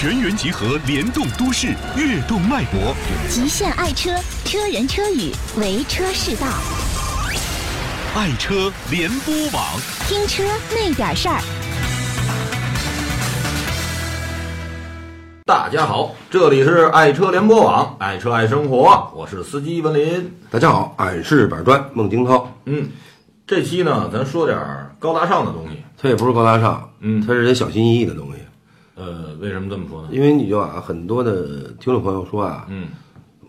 全员集合，联动都市，跃动脉搏。极限爱车，车人车语，为车是道。爱车联播网，听车那点事儿。大家好，这里是爱车联播网，爱车爱生活，我是司机文林。大家好，俺是板砖孟京涛。嗯，这期呢，咱说点高大上的东西。它也不是高大上，嗯它是得小心翼翼的东西。呃，为什么这么说呢？因为你就啊，很多的听众朋友说啊，嗯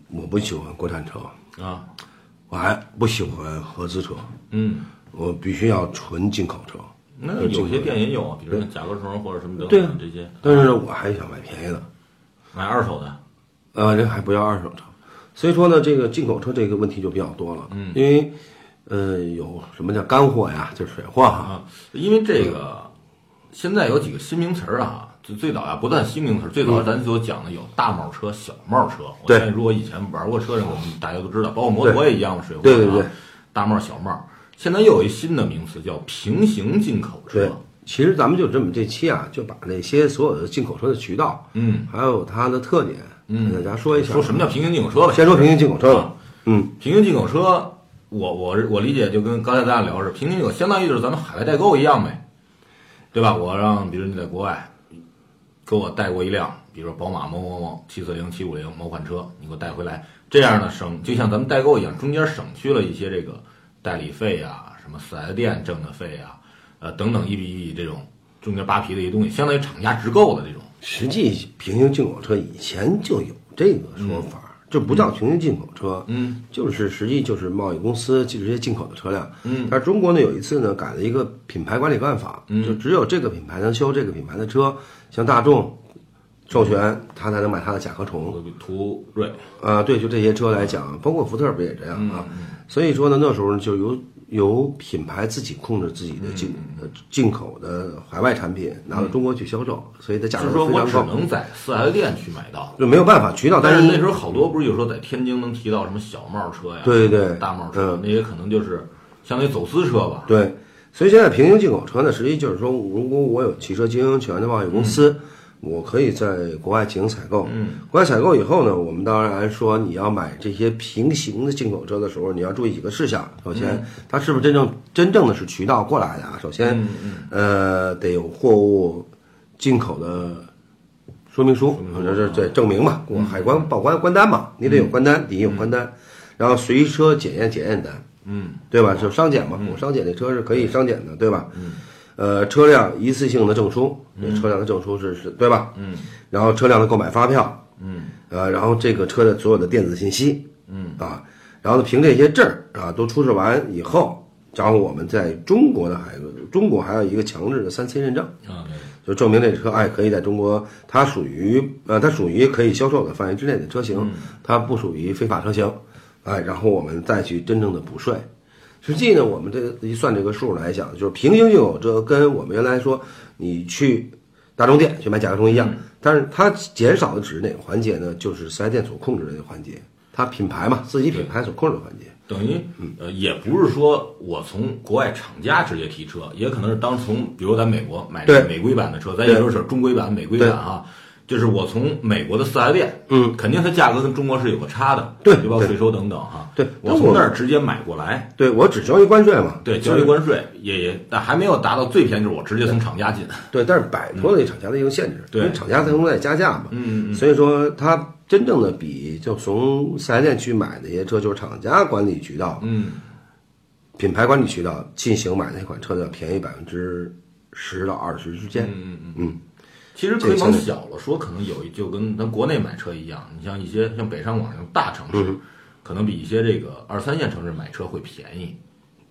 我不喜欢国产车，啊，我还不喜欢合资车，嗯，我必须要纯进口车。那有些店也有啊，比如说甲壳虫或者什么等等这些，但是我还想买便宜的，买二手的。呃，这还不要二手车。所以说呢，这个进口车这个问题就比较多了，嗯，因为呃，有什么叫干货呀，就是水货哈，啊，因为这个现在有几个新名词儿啊，就最早呀不但新名词，最早咱所讲的有大帽车、小帽车。我相信如果以前玩过车的人，我们大家都知道，包括摩托也一样嘛，水货啊对对对大帽、小帽。现在又有一新的名词叫平行进口车对。其实咱们就这么这期啊，就把那些所有的进口车的渠道，嗯，还有它的特点，嗯，给大家说一下。说什么叫平行进口车吧？先说平行进口车啊吧。嗯，平行进口车，我我我理解就跟刚才咱俩聊是平行进口，相当于就是咱们海外代购一样呗，对吧？我让比如你在国外给我带过一辆，比如说宝马某某某七四零、七五零某款车，你给我带回来，这样呢省就像咱们代购一样，中间省去了一些这个代理费啊、什么四 S 店挣的费啊、呃等等一笔一笔这种中间扒皮的一些东西，相当于厂家直购的这种。实际平行进口车以前就有这个说法，这不叫平行进口车，嗯，就是实际就是贸易公司就直接进口的车辆，嗯。但是中国呢有一次呢改了一个品牌管理办法，嗯。就只有这个品牌能修这个品牌的车，像大众授权，他才能买他的甲壳虫，途锐，啊，对，就这些车来讲，包括福特不也这样嗯啊？所以说呢，那时候呢就由由品牌自己控制自己的进呃进口的海外产品拿到中国去销售，所以它价就是说格非常高，我只能在四 S 店去买到。就没有办法渠道，是但是那时候好多不是有时候在天津能提到什么小贸车呀，对对对大贸车嗯，那些可能就是相当于走私车吧。对，所以现在平行进口车呢，实际就是说，如果我有汽车经营权的贸易公司，我可以在国外进行采购。嗯，国外采购以后呢，我们当然说你要买这些平行的进口车的时候，你要注意几个事项。首先，它是不是真正真正的是渠道过来的啊？首先，嗯嗯呃，得有货物进口的说明书，或者是这证明嘛，过海关报关关单嘛，你得有关单，第一有关单，然后随车检验检验单。嗯对吧？就商检嘛，我商检这车是可以商检的，对吧？嗯，呃，车辆一次性的证书，这车辆的证书是是，对吧？嗯。然后车辆的购买发票，嗯。呃，然后这个车的所有的电子信息嗯。啊，然后呢，凭这些证儿啊都出示完以后，然后我们在中国的还有中国还有一个强制的三 C 认证，啊，就证明这车哎可以在中国，它属于呃它属于可以销售的范围之内的车型，它不属于非法车型，哎，然后我们再去真正的补税。实际呢，我们这个一算这个数来讲，就是平行进口这跟我们原来说你去大众店去买甲壳虫一样，但是它减少的只是哪个环节呢？就是四 S 店所控制的那个环节，它品牌嘛，自己品牌所控制的环节。等于呃也不是说我从国外厂家直接提车，也可能是当从比如咱美国买美规版的车，咱也就是中规版、美规版啊。就是我从美国的四 S 店，嗯，肯定它价格跟中国是有个差的，对对吧？对税收等等哈。对我从那儿直接买过来，对我只交一关税嘛，对，交一关税也也，但还没有达到最便宜，就是我直接从厂家进。对，但是摆脱了厂家的一个限制，对因为厂家最终在加价嘛，嗯嗯所以说它真正的比就从四 S 店去买那些车，就是厂家管理渠道、嗯品牌管理渠道进行买那款车的要便宜百分之十到二十之间。嗯嗯嗯。嗯，其实可以往小了说，可能有一就跟咱国内买车一样，你像一些像北上广这种大城市，可能比一些这个二三线城市买车会便宜。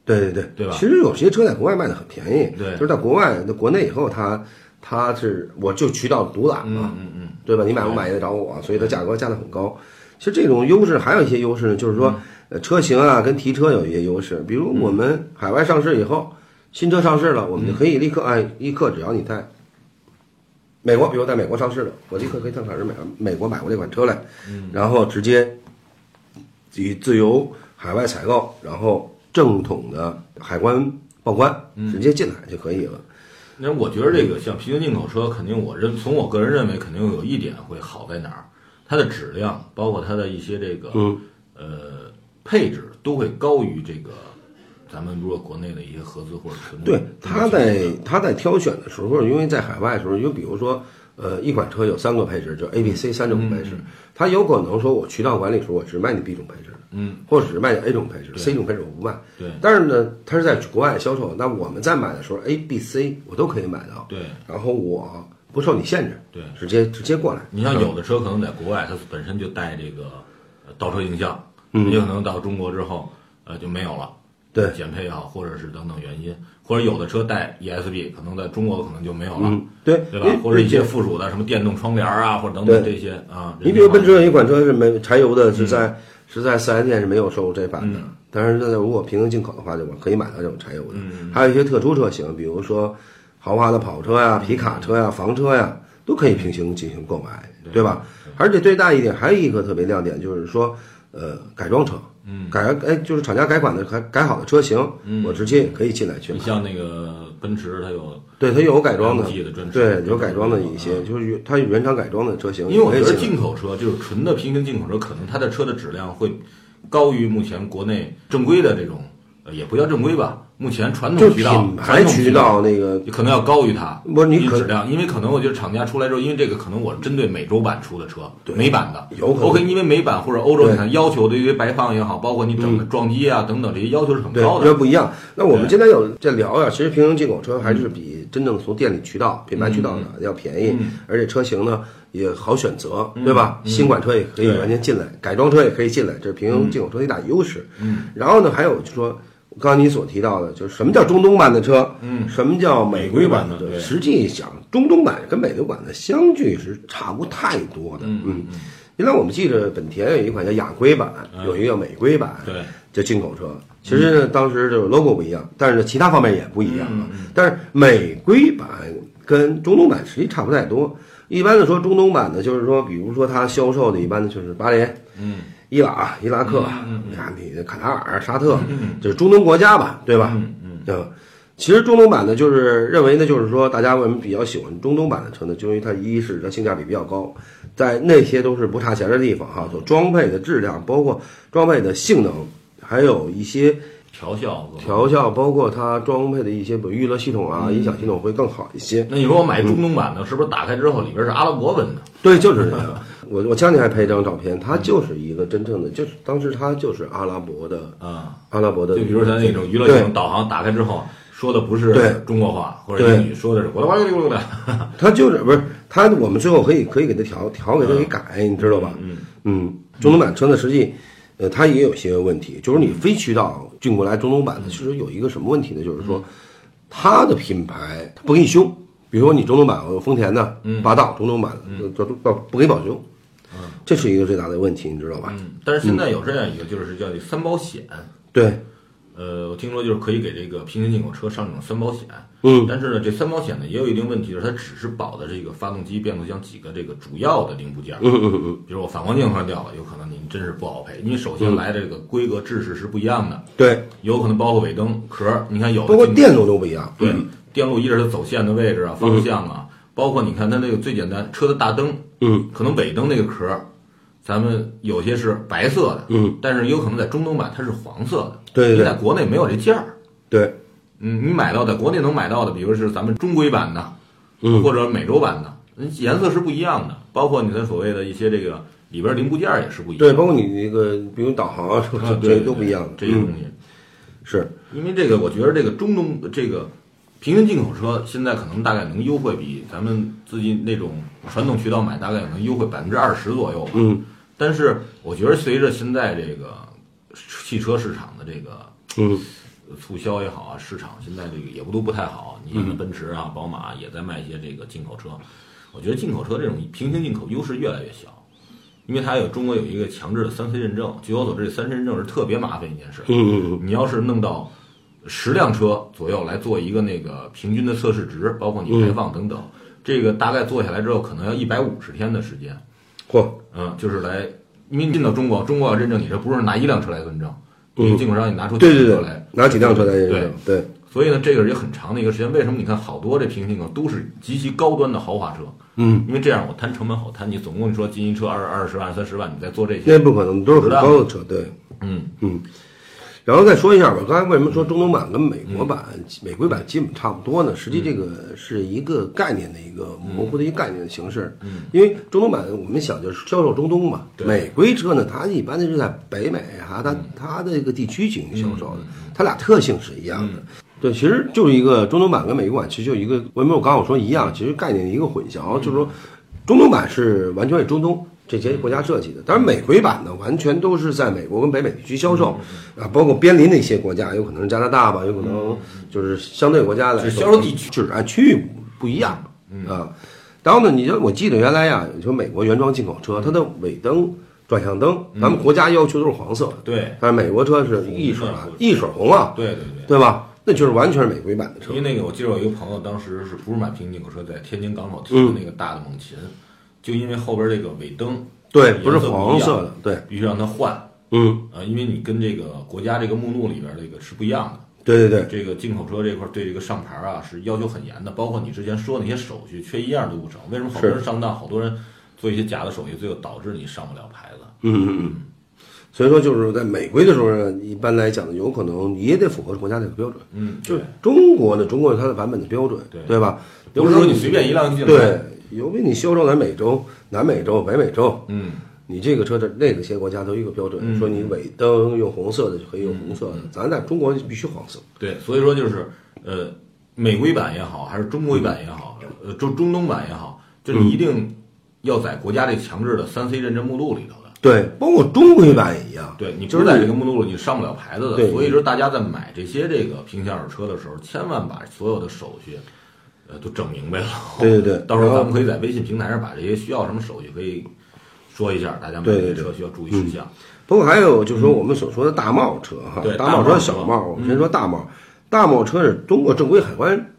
对对对，对吧？其实有些车在国外卖的很便宜，对。就是在国外、在国内以后它，它是我就渠道独揽嘛，嗯嗯对吧？你买不买也得找我，所以它价格加的很高。其实这种优势还有一些优势呢，就是说，呃，车型啊跟提车有一些优势，比如我们海外上市以后，新车上市了，我们就可以立刻哎，立刻只要你在美国，比如在美国上市的，我立刻可以上海市美美国买过这款车来，然后直接以自由海外采购，然后正统的海关报关直接进来就可以了。那我觉得这个像平行进口车，肯定我认从我个人认为，肯定有一点会好在哪儿，它的质量，包括它的一些这个嗯。呃配置，都会高于这个咱们如果国内的一些合资或者纯对，他在嗯他在挑选的时候，因为在海外的时候，就比如说，呃，一款车有三个配置，就 A、B、C 三种配置，他有可能说我渠道管理的时候，我只卖你 B 种配置，嗯，或者只卖你 A 种配置，C 种配置我不卖。对但是呢，他是在国外销售，那我们在买的时候，A、B、C 我都可以买到，对然后我不受你限制，对直接直接过来。你像有的车可能在国外，它本身就带这个呃倒车影像，嗯也可能到中国之后，呃就没有了。对减配也好，或者是等等原因，或者有的车带 ESP，可能在中国可能就没有了，嗯，对，对吧？或者一些附属的什么电动窗帘啊，或者等等这些啊。你比如奔驰有一款车是没柴油的，嗯是在、是在四 S 店是没有售这版的，但是那如果平行进口的话，就可以买到这种柴油的。嗯还有一些特殊车型，比如说豪华的跑车呀、皮卡车呀、房车呀，都可以平行进行购买，对吧？而且最大一点还有一个特别亮点，就是说，呃，改装车，嗯，改哎就是厂家改款的改改好的车型，嗯。我直接也可以进来去你像那个奔驰，它有，对，它有改装的。对，有改装的一些，就是它原厂改装的车型，因为我觉得进口车就是纯的平行进口车，可能它的车的质量会高于目前国内正规的这种，呃，也不叫正规吧，目前传统渠道传统渠道那个可能要高于它。不是你可质量，因为可能我觉得厂家出来之后，因为这个可能我是针对美洲版出的车，美版的有可能 OK，因为美版或者欧洲，你看要求对于排放也好，包括你整个撞击啊等等这些要求是很，高的。这不一样。那我们对今天有在聊呀，其实平行进口车还是比真正从店里渠道、品牌渠道的嗯要便宜，而且车型呢也好选择，对吧？新款车也可以完全进来，改装车也可以进来，这是平行进口车的一大优势。嗯，然后呢，还有就是说。刚才你所提到的，就是什么叫中东版的车，嗯，什么叫美规版的？美规版的对实际想中东版跟美规版的相距是差不太多的。嗯，原来我们记着本田有一款叫雅规版，有一个叫美规版，对，叫进口车，其实呢，当时就是 logo 不一样，但是呢，其他方面也不一样嗯啊。但是美规版跟中东版实际差不太多。一般的说，中东版的，就是说，比如说它销售的，一般的就是八连、嗯，伊朗、伊拉克，你看你的卡塔尔、沙特，就是中东国家吧，对吧？嗯嗯，其实中东版的，就是认为呢，就是说大家为什么比较喜欢中东版的车呢？就因为它一是它性价比比较高，在那些都是不差钱的地方哈，所装配的质量，包括装配的性能，还有一些调校调校，包括它装配的一些比如娱乐系统啊、音响系统会更好一些。那你说我买中东版的，是不是打开之后里边是阿拉伯文的？对，就是这个。我我家里还拍一张照片，他就是一个真正的，就是当时他就是阿拉伯的啊，阿拉伯的，就比如咱那种娱乐性导航打开之后，说的不是对中国话或者英语，说的是呱啦呱啦呱啦呱啦。它就是不是他，我们最后可以可以给他调调给他给改，你知道吧？嗯嗯，中东版车呢，实际呃它也有些问题，就是你非渠道进过来中东版的，其实有一个什么问题呢？就是说它的品牌它不给你修，比如说你中东版有丰田的霸道中东版的，这都不不给保修，这是一个最大的问题，你知道吧？嗯，但是现在有这样一个，就是叫这三保险。对，呃，我听说就是可以给这个平行进口车上这种三保险。嗯。但是呢，这三保险呢也有一定问题，就是它只是保的这个发动机、变速箱几个这个主要的零部件。嗯嗯嗯，比如我反光镜换掉了，有可能您真是不好赔，因为首先来这个规格制式是不一样的，对，有可能包括尾灯壳儿，你看有包括电路都不一样，对嗯，电路一是它走线的位置啊、方向啊，包括你看它那个最简单车的大灯，嗯，可能尾灯那个壳儿，咱们有些是白色的，嗯，但是有可能在中东版它是黄色的，对对对。因为在国内没有这件儿。对，嗯，你买到在国内能买到的，比如是咱们中规版的，嗯。或者美洲版的，嗯颜色是不一样的，包括你的所谓的一些这个里边零部件儿也是不一样对，包括你那个比如导航啊什么这些都不一样这些东西。是，因为这个，我觉得这个中东这个平行进口车现在可能大概能优惠比咱们自己那种传统渠道买大概能优惠百分之二十左右吧。嗯但是我觉得随着现在这个汽车市场的这个嗯促销也好啊，市场现在这个也不都不太好。你像奔驰啊、宝马也在卖一些这个进口车，我觉得进口车这种平行进口优势越来越小。因为它有中国有一个强制的三 C 认证，据我所知，这三 C 认证是特别麻烦一件事。嗯嗯嗯，你要是弄到十辆车左右来做一个那个平均的测试值，包括你排放等等，这个大概做下来之后，可能要一百五十天的时间。嚯，嗯，就是来，因为你进到中国，中国要认证你这不是拿一辆车来认证，你进口商你拿出几对对对辆车来，，拿几辆车来认对证，对，所以呢，这个是一个很长的一个时间。为什么你看好多这平行进口都是极其高端的豪华车？嗯，因为这样我摊成本好摊。你总共你说进一车二二十万、三十万，你再做这些，那不可能，都是很高的车，对。嗯嗯，然后再说一下吧，刚才为什么说中东版跟美国版、美规版基本差不多呢？实际这个是一个概念的一个模糊的一个概念的形式。嗯，因为中东版我们想就是销售中东嘛，美规车呢，它一般的是在北美啊，它它的这个地区进行销售的，它俩特性是一样的。对，其实就是一个中东版跟美国版，其实就一个，为什么我刚刚我说一样？其实概念一个混淆，就是说中东版是完全为中东。这些国家设计的，当然美规版的，完全都是在美国跟北美地区销售，啊，包括边邻的一些国家，有可能是加拿大吧，有可能就是相对国家来销售地区，就是按区域不一样啊。然后呢，你就我记得原来呀，就美国原装进口车，它的尾灯、转向灯，咱们国家要求都是黄色，对，但是美国车是一水啊，一水红啊，对对对，对吧？那就是完全是美规版的车。因为那个，我记得我一个朋友当时是不是买平行进口车，在天津港口提的那个大的猛禽。就因为后边这个尾灯，对，不是黄色的，对，必须让它换，嗯，啊，因为你跟这个国家这个目录里边这个是不一样的，对对对，这个进口车这块对这个上牌啊是要求很严的，包括你之前说那些手续缺一样都不成，为什么好多人上当，好多人做一些假的手续，最后导致你上不了牌子，嗯嗯嗯，所以说就是在美规的时候呢，一般来讲呢，有可能也得符合国家这个标准，嗯，就是中国的中国有它的版本的标准，对对吧？不是说你随便一辆进来，对。尤其你销售在美洲、南美洲、北美洲，嗯，你这个车的那个些国家都一个标准，说你尾灯用红色的就可以用红色的，咱在中国必须黄色。对，所以说就是呃，美规版也好，还是中规版也好，呃中中东版也好，就你一定要在国家这强制的三 C 认证目录里头的。对，包括中规版也一样。对你就是在这个目录里，你上不了牌子的。对所以说大家在买这些这个平行二手车的时候，千万把所有的手续。呃，都整明白了。对对对，到时候咱们可以在微信平台上把这些需要什么手续可以说一下，大家买这车需要注意事项。包括还有就是说我们所说的大贸车哈，对大贸车、小贸，我们先说大贸。大贸车是中国正规海关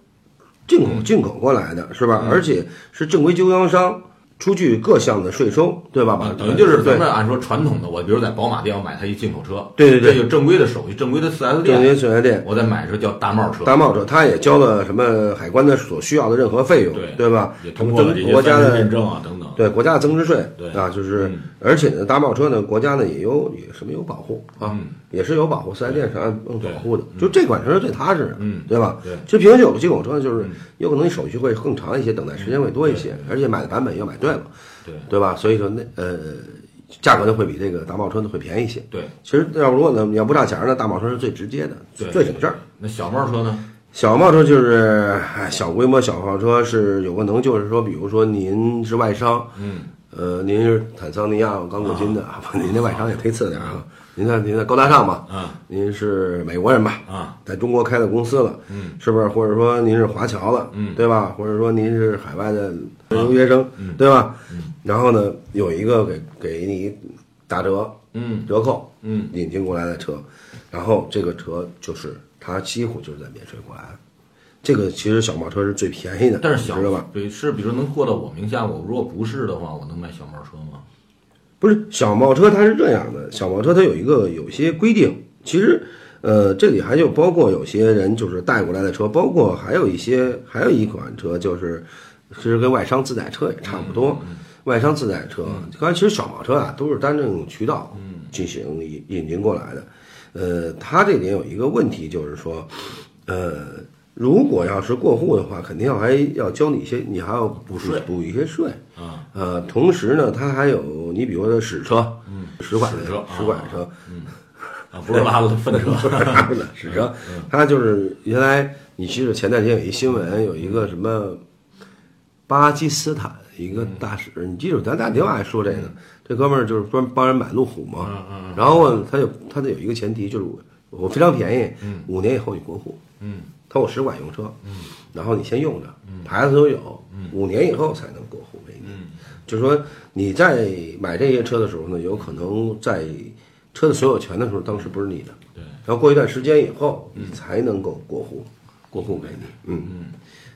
进口进口过来的，是吧？而且是正规经销商。出具各项的税收，对吧？等于就是咱们按说传统的，我比如在宝马店我买它一进口车，对对对，这个正规的手续，正规的四 S 店，正规四 S 店，我再买是叫大贸车，大贸车，它也交了什么海关的所需要的任何费用，对对吧？也通过国家的认证啊等等，对国家的增值税，对。啊，就是而且呢，大贸车呢，国家呢也有也什么有保护啊，也是有保护，四 S 店是按保护的，就这款车是最踏实的，嗯，对吧？对，其实平行有的进口车就是有可能你手续会更长一些，等待时间会多一些，而且买的版本要买对了。对对吧？所以说那呃，价格呢会比这个大贸车呢会便宜一些。对，其实要如果呢你要不差钱呢，大贸车是最直接的，最省事儿。那小贸车呢？小贸车就是小规模小贸车是有可能就是说，比如说您是外商，嗯，呃，您是坦桑尼亚刚过金的，您那外商也忒次点啊。您看，您的高大上吧？啊，您是美国人吧？啊，在中国开的公司了，嗯，是不是？或者说您是华侨了，嗯，对吧？或者说您是海外的留学生，嗯，对吧？嗯，然后呢，有一个给给你打折，嗯，折扣，嗯，引进过来的车，然后这个车就是它几乎就是在免税过来的。这个其实小贸车是最便宜的，但是小知道吧？对，是比如能过到我名下，我如果不是的话，我能买小贸车吗？不是小贸车，它是这样的。小贸车它有一个有些规定，其实，呃，这里还有包括有些人就是带过来的车，包括还有一些还有一款车就是，其实跟外商自载车也差不多。外商自载车，刚才其实小贸车啊都是单证渠道进行引引进过来的。呃，它这点有一个问题就是说，呃，如果要是过户的话，肯定要还要交你一些，你还要补税补一些税。啊，呃，同时呢，它还有你比如说使车，嗯，使馆的车使馆车，嗯，啊，不是拉了粪车，使车，它就是原来你记得前段时间有一新闻，有一个什么巴基斯坦一个大使，你记住咱打电话还说这个，这哥们儿就是专帮人买路虎嘛，嗯嗯，然后他就他得有一个前提，就是我非常便宜，嗯，五年以后你过户，嗯，他我使馆用车，嗯，然后你先用着，牌子都有，五年以后才能过户给你。嗯，就是说你在买这些车的时候呢，有可能在车的所有权的时候，当时不是你的，对，然后过一段时间以后，你才能够过户，过户给你。嗯。嗯，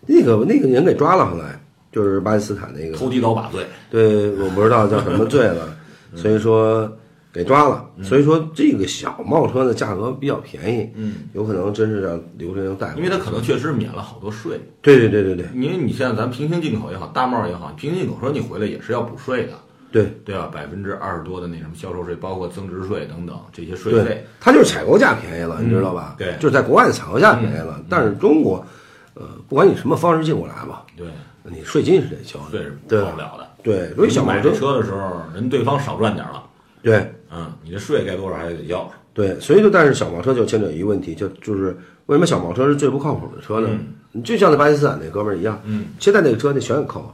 那个那个人给抓了，后来就是巴基斯坦那个。投机倒把罪，对，我不知道叫什么罪了，所以说给抓了。所以说这个小贸车的价格比较便宜，嗯，有可能真是让刘先生带因为它可能确实免了好多税。对对对对对因为你现在咱平行进口也好，大贸也好，平行进口车你回来也是要补税的，对对吧？百分之二十多的那什么销售税，包括增值税等等这些税对费，，它就是采购价便宜了，你知道吧？对就是在国外的采购价便宜了，但是中国，呃，不管你什么方式进过来吧，对，你税金是得交的，税是对报不了的。对，所以小买车的时候，人对方少赚点了，对嗯，你这税该多少还得交。对，所以就但是小毛车就牵扯一个问题，就就是为什么小毛车是最不靠谱的车呢？你就像那巴基斯坦那哥们儿一样，嗯，现在那个车那全很靠谱，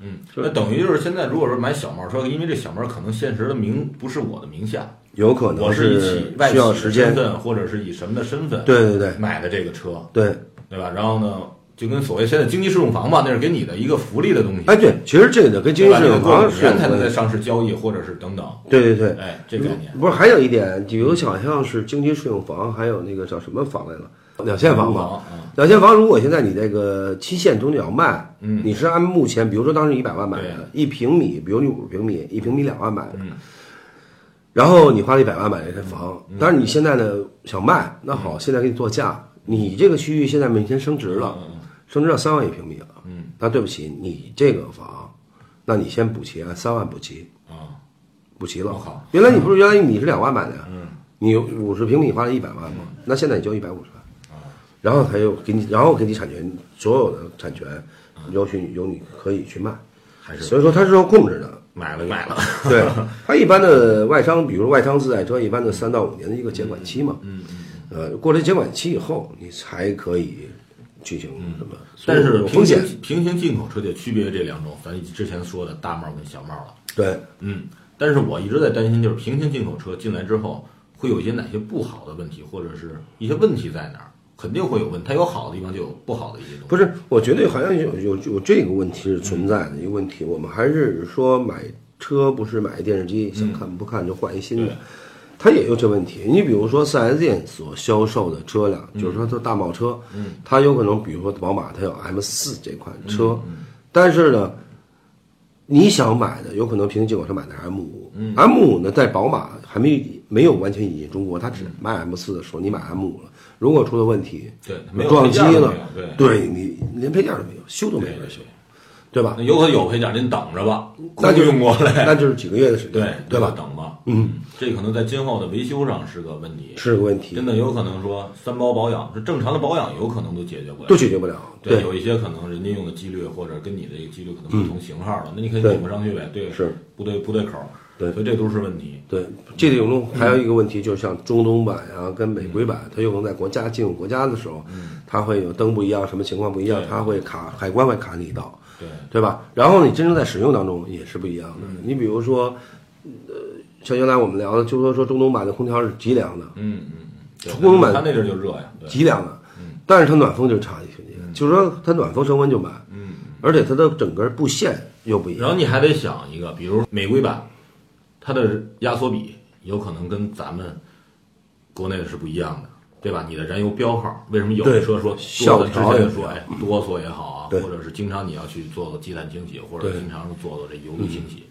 嗯，那等于就是现在如果说买小贸车，因为这小贸可能现实的名不是我的名下，有可能我是以企外需要企时间，的身份，或者是以什么的身份对对对买的这个车，对，对吧？然后呢，就跟所谓现在经济适用房吧，那是给你的一个福利的东西，哎对，其实这个跟经济适用房是才能在上市交易，或者是等等，对对对，哎，这概念。不是还有一点，比如好像是经济适用房，还有那个叫什么房来了，两现房吧。房啊，两现房，如果现在你这个期限中间要卖，嗯你是按目前，比如说当时一百万买的，一平米，比如你五十平米，一平米两万买的，嗯。然后你花了一百万买了这房，但是你现在呢想卖，那好，现在给你做价，你这个区域现在每天升值了，嗯升值到三万一平米了，嗯，那对不起，你这个房，那你先补齐，按三万补齐，啊，补齐了。我靠。原来你不是原来你是两万买的呀？嗯，你五十平米花了一百万嘛，那现在你交一百五十万，然后他又给你，然后给你产权，所有的产权由去由你可以去卖，还是。所以说它是要控制的。买了买了，对，它一般的外商，比如外商自带车，一般的三到五年的一个监管期嘛，嗯嗯。呃，过了监管期以后，你才可以进行什么，但是有风险平，行进口车就区别这两种，咱之前说的大贸跟小贸了。对，嗯，但是我一直在担心，就是平行进口车进来之后，会有一些哪些不好的问题，或者是一些问题在哪儿？肯定会有问题，它有好的地方，就有不好的一些东西。不是，我觉得好像有有有这个问题是存在的一个问题。我们还是说买车不是买电视机，想看不看就换一新的对，它也有这问题。你比如说四 S 店所销售的车辆，就是说它大贸车，它有可能比如说宝马它有 M 四这款车，但是呢，你想买的有可能平行进口车买的是 M 五、m 五呢在宝马还没没有完全引进中国，它只卖 M 四的时候，你买 M 五了，如果出了问题，对撞击了对。你连配件都没有，修都没法修，对吧那？有可能有配件，您等着吧，那就用过来，那就是几个月的时间，对对吧？等吧，嗯，这可能在今后的维修上是个问题，是个问题真，的有可能说三包保养，是正常的保养，有可能都解决不了，都解决不了。对，有一些可能人家用的机滤或者跟你的这个机滤可能不同型号的，那你可以拧不上去呗，对，是不对不对口儿，对所以这都是问题。对，这里有中还有一个问题，就是像中东版啊跟美规版，它有可能在国家进入国家的时候，它会有灯不一样，什么情况不一样，它会卡海关会卡你一道，对，对吧？然后你真正在使用当中也是不一样的。你比如说，呃，像原来我们聊的，就说说中东版的空调是极凉的，嗯嗯，对出宫版它那阵儿就热呀，极凉的，但是它暖风就差一些，就是说它暖风升温就慢，嗯，而且它的整个布线又不一样。然后你还得想一个，比如美规版，它的压缩比有可能跟咱们国内的是不一样的，对吧？你的燃油标号，为什么有的车说效多的之条也前就说，哎，哆嗦也好啊，或者是经常你要去做做积碳清洗，或者经常做做这油路清洗，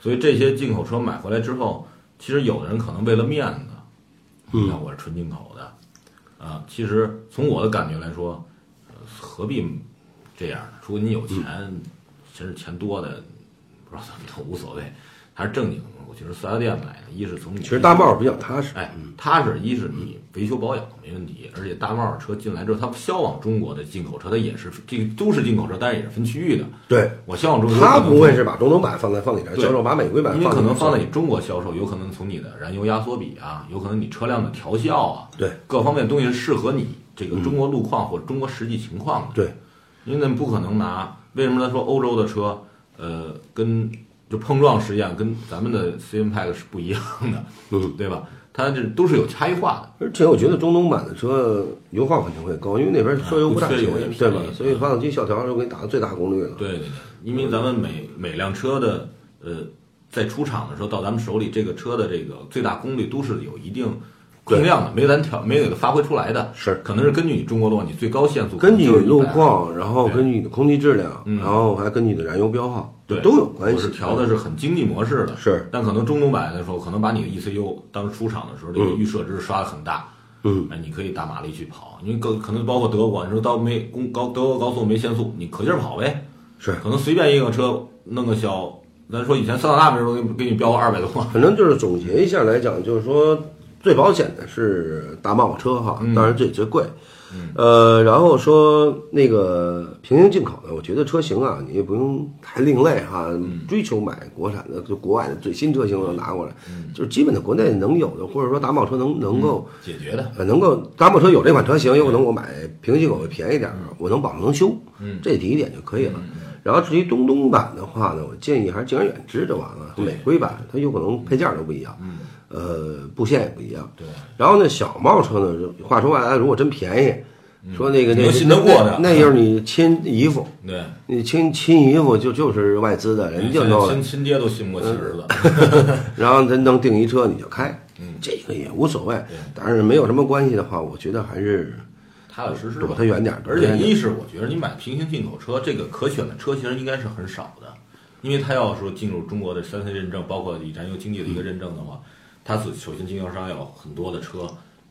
所以这些进口车买回来之后，其实有的人可能为了面子，嗯。你看我是纯进口的，啊，其实从我的感觉来说，呃何必这样呢？除非你有钱，其实钱多的，不知道怎么都无所谓，还是正经。我觉得四 S 店买的，一是从你其实大贸比较踏实，哎，踏实，一是你维修保养没问题，而且大贸车进来之后，它销往中国的进口车，它也是这个都是进口车，但是也是分区域的。对，我销往中国，它不会是把中东版放在放你这儿销售，把美规版因为可能放在你你中国销售，有可能从你的燃油压缩比啊，有可能你车辆的调校啊，对各方面东西是适合你这个中国路况或者中国实际情况的。对，因为不可能拿，为什么他说欧洲的车，呃，跟就碰撞实验跟咱们的 C N Pack 是不一样的，嗯，对吧？它这都是有差异化的。而且我觉得中东版的车油耗肯定会高，因为那边车油不大油，对吧？所以发动机下调又给你打到最大功率了。对对对，因为咱们每每辆车的呃，在出厂的时候到咱们手里，这个车的这个最大功率都是有一定控量的，没咱调没给它发挥出来的，是。可能是根据你中国路你最高限速，根据就是路况，然后根据你的空气质量，嗯。然后还根据你的燃油标号，对。都有关系。我是调的是很经济模式的，是。但可能中东版的时候，可能把你的 ECU 当时出厂的时候，这个预设值刷的很大，嗯，哎，你可以大马力去跑，因为可可能包括德国，你说到没公高德国高速没限速，你可劲儿跑呗，是。可能随便一个车弄个小，咱说以前桑塔纳没准都给给你标二百多，反正就是总结一下来讲，就是说最保险的是大贸车哈，嗯。当然这也最贵。呃，然后说那个平行进口的，我觉得车型啊，你也不用太另类哈，嗯。追求买国产的，就国外的最新车型都拿过来，嗯。就是基本的国内能有的，或者说大贸车能能够解决的，呃，能够大贸车有这款车型，有可能我买平行进口会便宜点儿，我能保证能修，嗯。这第一点就可以了。然后至于东东版的话呢，我建议还是敬而远之就完了。对。美规版它有可能配件儿都不一样，呃，布线也不一样。对，然后呢，小贸车呢，话说回来，如果真便宜，说那个那信得过的。那那就是你亲姨夫，对，你亲亲姨夫就就是外资的，人就弄了。亲，亲爹都信不过亲儿子，然后人能订一车你就开，嗯。这个也无所谓。但是没有什么关系的话，我觉得还是踏踏实实躲吧它远点儿。而且一是我觉得你买平行进口车，这个可选的车型应该是很少的，因为它要说进入中国的三 C 认证，包括以燃油经济的一个认证的话，它首首先经销商要有很多的车，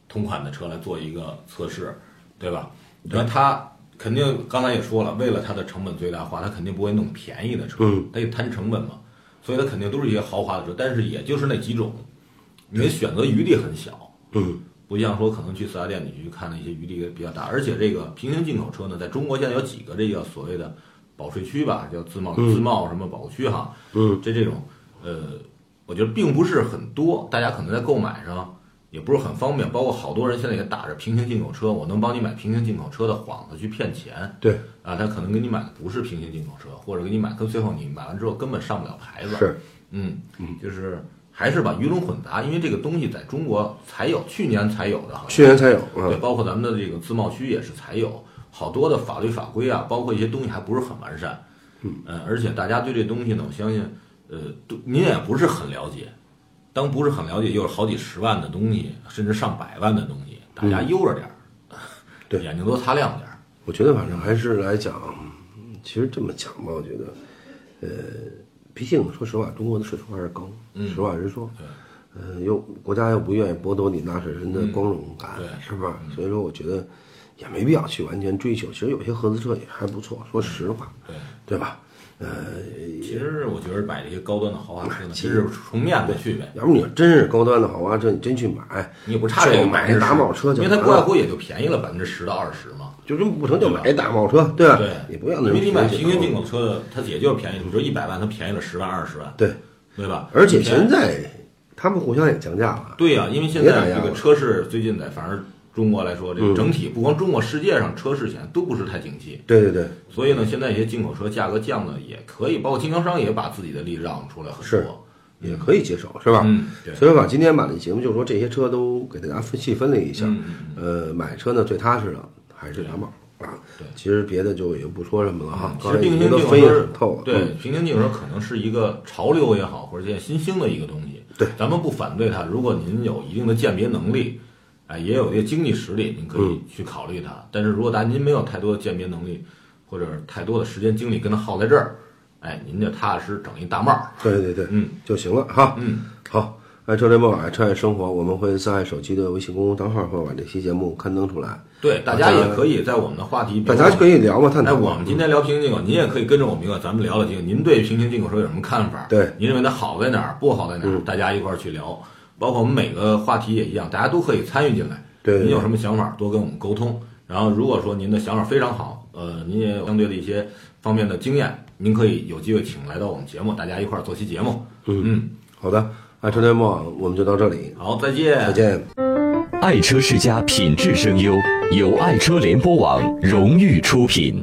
同款的车来做一个测试，对吧？然后它肯定刚才也说了，为了它的成本最大化，它肯定不会弄便宜的车，嗯它得摊成本嘛，所以它肯定都是一些豪华的车，但是也就是那几种，你的选择余地很小。嗯，不像说可能去四 S 店你去看那些余地比较大，而且这个平行进口车呢，在中国现在有几个这个所谓的保税区吧，叫自贸、自贸什么保护区哈，嗯，这这种呃，我觉得并不是很多，大家可能在购买上也不是很方便，包括好多人现在也打着平行进口车，我能帮你买平行进口车的幌子去骗钱对，啊，他可能给你买的不是平行进口车，或者给你买，跟最后你买完之后根本上不了牌子，是，嗯，就是还是把鱼龙混杂，因为这个东西在中国才有，去年才有的，好像去年才有对，啊。包括咱们的这个自贸区也是才有，好多的法律法规啊，包括一些东西还不是很完善。嗯，而且大家对这东西呢，我相信，呃，您也不是很了解。当不是很了解，又是好几十万的东西，甚至上百万的东西，大家悠着点儿，对眼睛多擦亮点儿。我觉得反正还是来讲，其实这么讲吧，我觉得，呃，毕竟说实话，中国的税收还是高，嗯实话实说。呃，又国家又不愿意剥夺你纳税人的光荣感，嗯是吧？所以说，我觉得也没必要去完全追求。其实有些合资车也还不错，说实话，对，对吧？呃，其实我觉得买这些高端的豪华车呢，其实从面子去呗。要不你要真是高端的豪华车，你真去买，你也不差这个买一大贸车就因为它不外乎也就便宜了百分之十到二十嘛。就真不成就买一大贸车，对吧？对，你不要那种因为你买平平行进口口车的，它也就是便宜，你说一百万，它便宜了十万二十万，对，对吧？而且现在他们互相也降价了，对呀、因为现在这个车市最近在反正中国来说，这个嗯整体不光中国，世界上车市现在都不是太景气，对对对，所以呢，现在一些进口车价格降的也可以，包括经销商也把自己的利让出来很是多，也可以接受，是吧？嗯，对，所以把今天把这节目就是说这些车都给大家分细分了一下，嗯呃，买车呢最踏实的还是大贸啊。对其实别的就也不说什么了哈。其实平行进口车对嗯平行进口车可能是一个潮流也好，或者现在新兴的一个东西。对，咱们不反对它。如果您有一定的鉴别能力，哎，也有一个经济实力，您可嗯以去考虑它。但是如果大家您没有太多的鉴别能力，或者太多的时间精力跟它耗在这儿，哎，您就踏踏实实整一大帽儿。对对对，嗯就行了哈。嗯，好，爱车联播爱车爱生活，我们会在手机的微信公众账号会把这期节目刊登出来，对，大家也可以在我们的话题，大家可以聊嘛，探哎，讨哎。我们今天聊平行进口，您也可以跟着我们一块儿，咱们聊聊这个。您对平行进口车有什么看法？对您认为它好在哪儿，不好在哪儿？嗯大家一块儿去聊。包括我们每个话题也一样，大家都可以参与进来。对对您有什么想法，多跟我们沟通。然后，如果说您的想法非常好，呃，您也有相对的一些方面的经验，您可以有机会请来到我们节目，大家一块儿做期节目。嗯嗯，好的，爱车联播我们就到这里，好，再见，再。见。爱车世家品质声优，由爱车联播网荣誉出品。